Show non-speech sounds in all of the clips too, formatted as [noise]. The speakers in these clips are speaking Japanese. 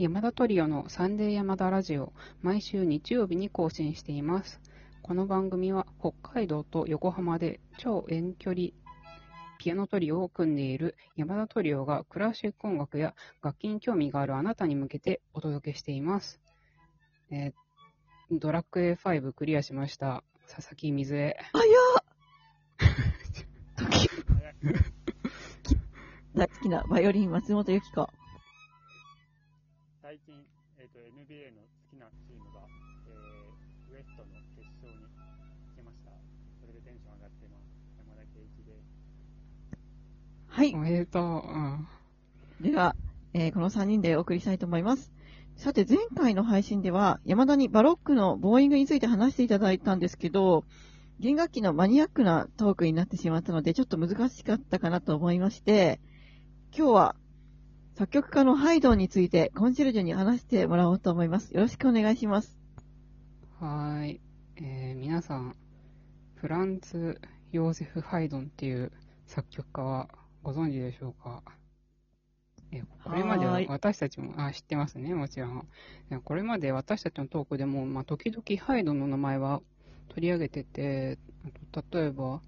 山田トリオのサンデー山田ラジオ、毎週日曜日に更新しています。この番組は北海道と横浜で超遠距離ピアノトリオを組んでいる山田トリオがクラシック音楽や楽器に興味があるあなたに向けてお届けしています。えー、ドラッグ A5 クリアしました。佐々木水江。あや [laughs] [laughs] 大好きなバイオリン松本由紀子。NBA の好きなチームが、えー、ウエストの決勝に行きました。それでテンション上がってます。山田圭一です。はい。おめでとう。うん。では、えー、この3人でお送りしたいと思います。さて、前回の配信では、山田にバロックのボーイングについて話していただいたんですけど、弦楽器のマニアックなトークになってしまったので、ちょっと難しかったかなと思いまして、今日は作曲家のハイドンについてコンシェルジュに話してもらおうと思います。よろしくお願いします。はい。えー、皆さん、フランツ・ヨーゼフ・ハイドンっていう作曲家はご存知でしょうか？えこれまでは私たちも、あ、知ってますね、もちろん。これまで私たちのトークでも、まあ、時々ハイドンの名前は取り上げてて、例えば、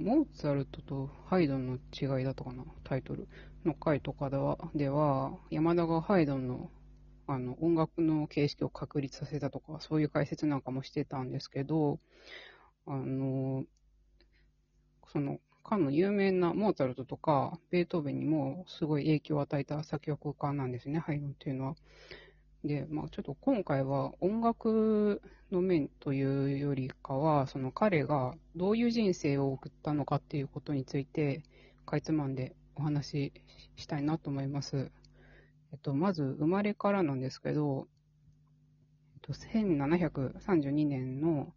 モーツァルトとハイドンの違いだったかな、タイトル。の回とかでは、では山田がハイドンのあの音楽の形式を確立させたとか、そういう解説なんかもしてたんですけど、あの、その、かの有名なモーツァルトとか、ベートーベンにもすごい影響を与えた作曲家なんですね、ハイドンっていうのは。で、まあちょっと今回は音楽の面というよりかは、その彼がどういう人生を送ったのかっていうことについて、かいつまんでお話ししたいなと思います。えっと、まず、生まれからなんですけど、えっと、1732年の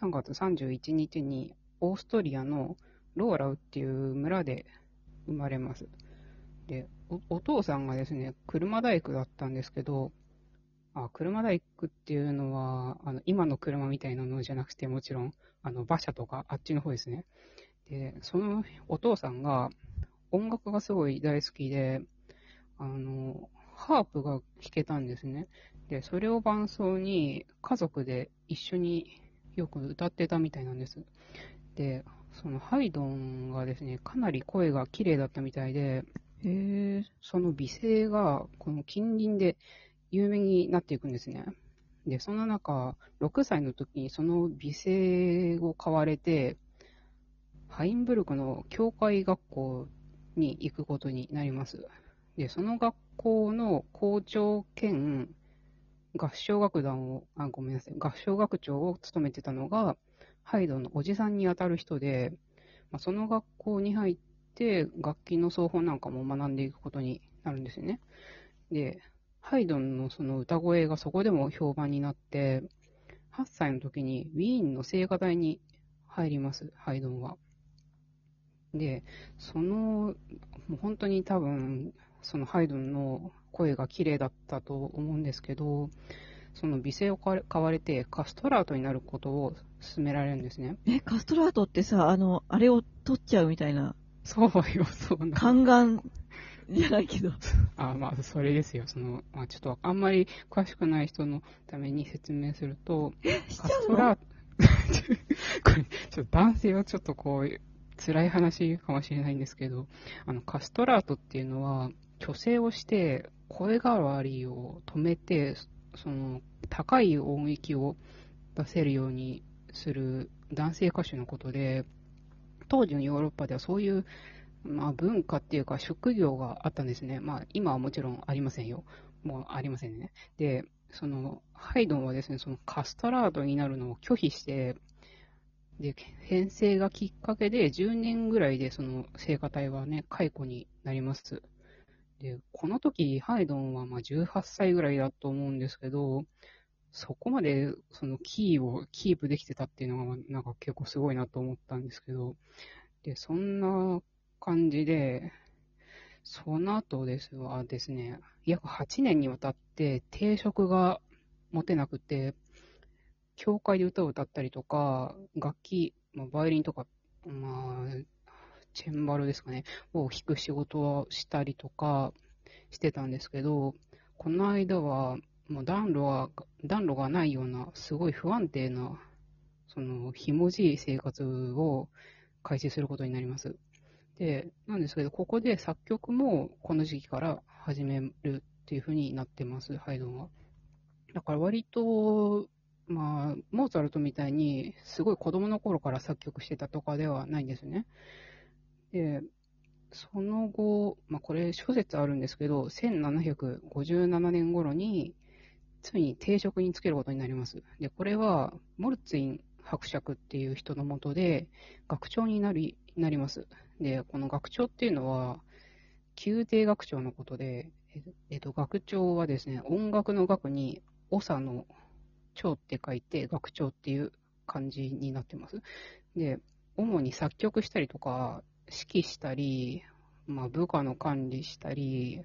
3月31日に、オーストリアのローラウっていう村で生まれます。で、お父さんがですね、車大工だったんですけど、あ車大工っていうのは、あの今の車みたいなのじゃなくて、もちろん、あの馬車とか、あっちの方ですね。で、そのお父さんが、音楽がすごい大好きで、あの、ハープが弾けたんですね。で、それを伴奏に家族で一緒によく歌ってたみたいなんです。で、そのハイドンがですね、かなり声が綺麗だったみたいで、へその美声がこの近隣で有名になっていくんですね。で、その中、6歳の時にその美声を買われて、ハインブルクの教会学校に行くことになります。で、その学校の校長兼合唱楽団を、あ、ごめんなさい、合唱学長を務めてたのが、ハイドのおじさんにあたる人で、まあ、その学校に入って、楽器の奏法なんかも学んでいくことになるんですよね。で、ハイドンのその歌声がそこでも評判になって、8歳の時にウィーンの聖歌隊に入ります、ハイドンは。で、その、もう本当に多分、そのハイドンの声が綺麗だったと思うんですけど、その美声を買われてカストラートになることを勧められるんですね。え、カストラートってさ、あの、あれを取っちゃうみたいな。そうよ、そうな。宦官じゃないけど。[laughs] あ、まあ、それですよ。その、まあ、ちょっとあんまり詳しくない人のために説明すると、カストラート、[laughs] これ、ちょっと男性はちょっとこう、辛い話かもしれないんですけど、あの、カストラートっていうのは、虚勢をして、声変わりを止めて、その、高い音域を出せるようにする男性歌手のことで、当時のヨーロッパではそういう、まあ、文化っていうか職業があったんですね。まあ、今はもちろんありませんよ。もうありませんね。で、その、ハイドンはですね、そのカストラートになるのを拒否して、で、編成がきっかけで10年ぐらいでその聖歌隊はね、解雇になります。で、この時、ハイドンはまあ18歳ぐらいだと思うんですけど、そこまでそのキーをキープできてたっていうのがなんか結構すごいなと思ったんですけど、で、そんな感じで、その後ですはですね、約8年にわたって定職が持てなくて、教会で歌を歌ったりとか、楽器、まあ、バイオリンとか、まあ、チェンバロですかね、を弾く仕事をしたりとかしてたんですけど、この間は、もう暖炉が、暖炉がないような、すごい不安定な、その、ひもじい生活を開始することになります。で、なんですけど、ここで作曲もこの時期から始めるっていう風になってます、ハイドンは。だから割と、まあ、モーツァルトみたいに、すごい子供の頃から作曲してたとかではないんですね。で、その後、まあ、これ諸説あるんですけど、1757年頃に、ついに定職につけることになります。で、これは、モルツィン伯爵っていう人のもとで、学長になり、なります。で、この学長っていうのは、宮廷学長のことで、えっと、学長はですね、音楽の学に、長の長って書いて、学長っていう感じになってます。で、主に作曲したりとか、指揮したり、まあ、部下の管理したり、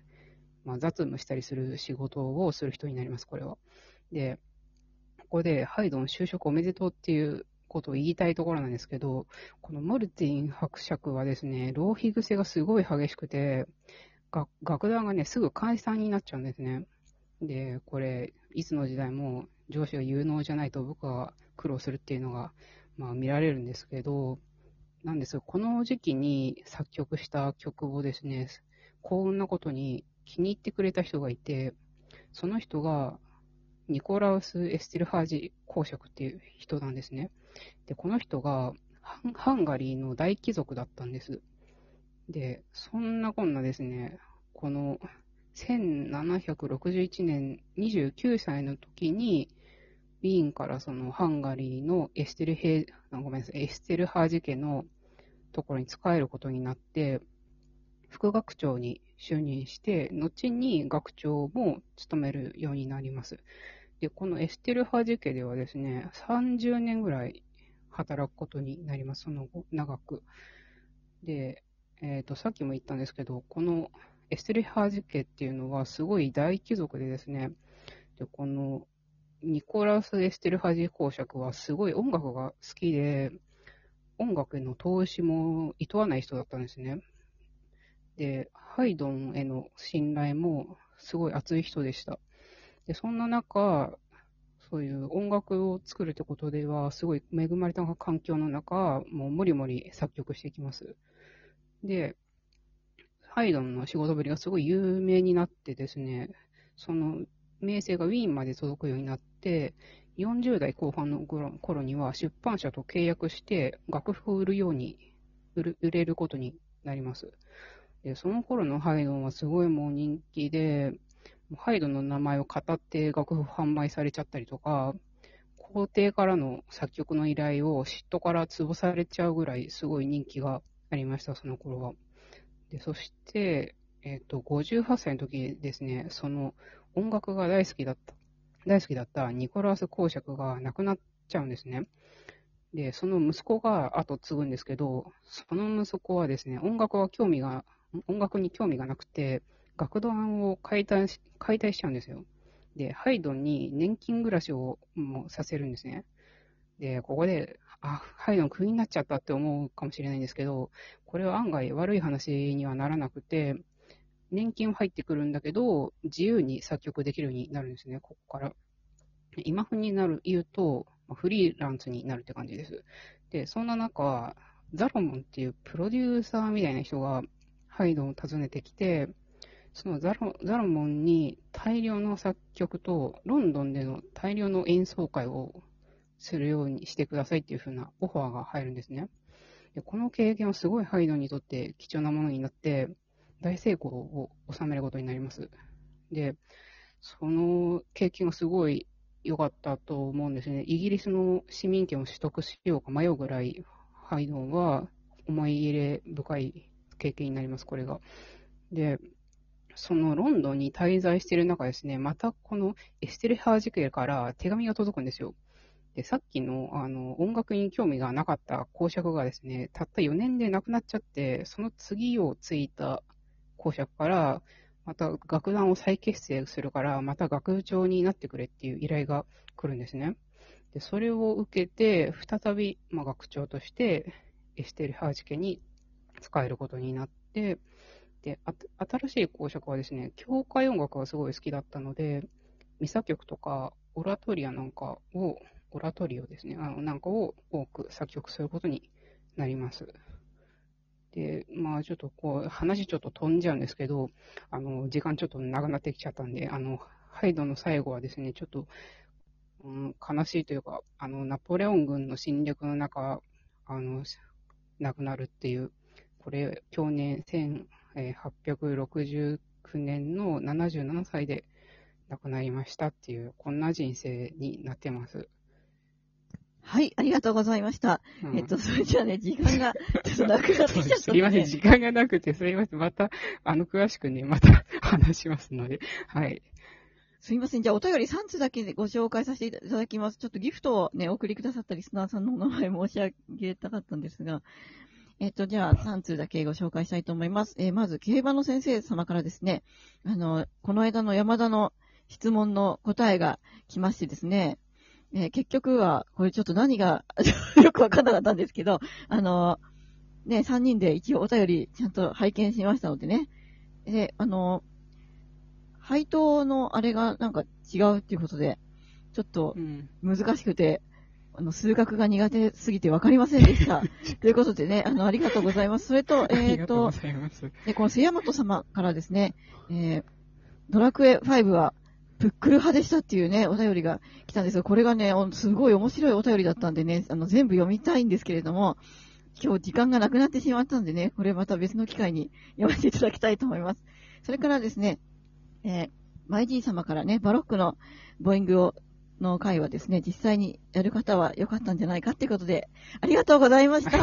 まあ、雑務したりする仕事をする人になります、これは。で、ここで、ハイドン就職おめでとうっていうことを言いたいところなんですけど、このモルティン伯爵はですね、浪費癖がすごい激しくて、楽団がね、すぐ解散になっちゃうんですね。で、これ、いつの時代も上司が有能じゃないと僕は苦労するっていうのが、まあ見られるんですけど、なんですこの時期に作曲した曲をですね、幸運なことに気に入ってくれた人がいて、その人がニコラウス・エステルハージ公爵っていう人なんですね。で、この人がハンガリーの大貴族だったんです。で、そんなこんなですね、この1761年29歳の時に、ウィーンからそのハンガリーのエステルヘごめんなさい、エステルハージ家のところに仕えることになって、副学長に就任して、後に学長も務めるようになります。で、このエステルハージ家ではですね、30年ぐらい働くことになります、その後、長く。で、えっ、ー、と、さっきも言ったんですけど、このエステルハージ家っていうのはすごい大貴族でですね、で、このニコラス・エステルハジ公爵はすごい音楽が好きで、音楽への投資も厭わない人だったんですね。で、ハイドンへの信頼もすごい熱い人でした。で、そんな中、そういう音楽を作るってことでは、すごい恵まれた環境の中、もうもりもり作曲していきます。で、ハイドンの仕事ぶりがすごい有名になってですね、その名声がウィーンまで届くようになって、40代後半の頃には出版社と契約して楽譜を売るように売る、売れることになります。で、その頃のハイドンはすごいもう人気で、ハイドの名前を語って楽譜販売されちゃったりとか、皇帝からの作曲の依頼を嫉妬から潰されちゃうぐらいすごい人気がありました、その頃は。で、そして、えっ、ー、と、58歳の時ですね、その音楽が大好きだった、大好きだったニコラス公爵が亡くなっちゃうんですね。で、その息子が後継ぐんですけど、その息子はですね、音楽は興味が、音楽に興味がなくて、楽団を解体し解体しちゃうんですよ。で、ハイドンに年金暮らしをもうさせるんですね。で、ここで、あ、ハイドンクビになっちゃったって思うかもしれないんですけど、これは案外悪い話にはならなくて、年金は入ってくるんだけど、自由に作曲できるようになるんですね、ここから。今風になる、言うと、フリーランスになるって感じです。で、そんな中、ザロモンっていうプロデューサーみたいな人がハイドンを訪ねてきて、そのザロザロモンに大量の作曲と、ロンドンでの大量の演奏会をするようにしてくださいっていう風なオファーが入るんですね。でこの経験はすごいハイドンにとって貴重なものになって、大成功を収めることになります。で、その経験がすごい良かったと思うんですね。イギリスの市民権を取得しようか迷うぐらい、ハイドンは思い入れ深い経験になります、これが。で、そのロンドンに滞在している中ですね、またこのエステルハージ家から手紙が届くんですよ。で、さっきの、あの、音楽に興味がなかった公爵がですね、たった4年で亡くなっちゃって、その次をついた公爵から、また楽団を再結成するから、また学長になってくれっていう依頼が来るんですね。で、それを受けて、再び、まあ、学長として、エステル・ハージ家に使えることになって、で、新しい公職はですね、教会音楽がすごい好きだったので、ミサ曲とか、オラトリアなんかを、オラトリオですね、あのなんかを多く作曲することになります。で、まあちょっとこう、話ちょっと飛んじゃうんですけど、あの、時間ちょっと長くなってきちゃったんで、あの、ハイドの最後はですね、ちょっと、うん、悲しいというか、あの、ナポレオン軍の侵略の中、あの、亡くなるっていう、これ、去年1869年の77歳で亡くなりましたっていう、こんな人生になってます。はい、ありがとうございました。うん、えっと、それじゃあね、時間が [laughs] ちょっとなくなってきちゃった、ね、すいません、時間がなくて、すいません。また、あの、詳しくね、また [laughs] 話しますので、はい。すいません。じゃあ、お便り3つだけでご紹介させていただきます。ちょっとギフトをね、お送りくださったリスナーさんのお名前申し上げたかったんですが、えっと、じゃあ、3通だけご紹介したいと思います。えー、まず、競馬の先生様からですね、あの、この間の山田の質問の答えが来ましてですね、えー、結局は、これちょっと何が [laughs] よくわかんなかったんですけど、あの、ね、3人で一応お便りちゃんと拝見しましたのでね。で、あの、配当のあれがなんか違うっていうことで、ちょっと難しくて、うん、あの、数学が苦手すぎてわかりませんでした。[laughs] ということでね、あの、ありがとうございます。それと、[laughs] えっ、ー、と、で、この瀬山様からですね、えー、ドラクエ5はプックル派でしたっていうね、お便りが来たんですが、これがね、すごい面白いお便りだったんでね、あの、全部読みたいんですけれども、今日時間がなくなってしまったんでね、これまた別の機会に [laughs] 読ませていただきたいと思います。それからですね、えー、マイジー様からね、バロックのボーイングをの回はですね、実際にやる方は良かったんじゃないかっていうことで、ありがとうございました。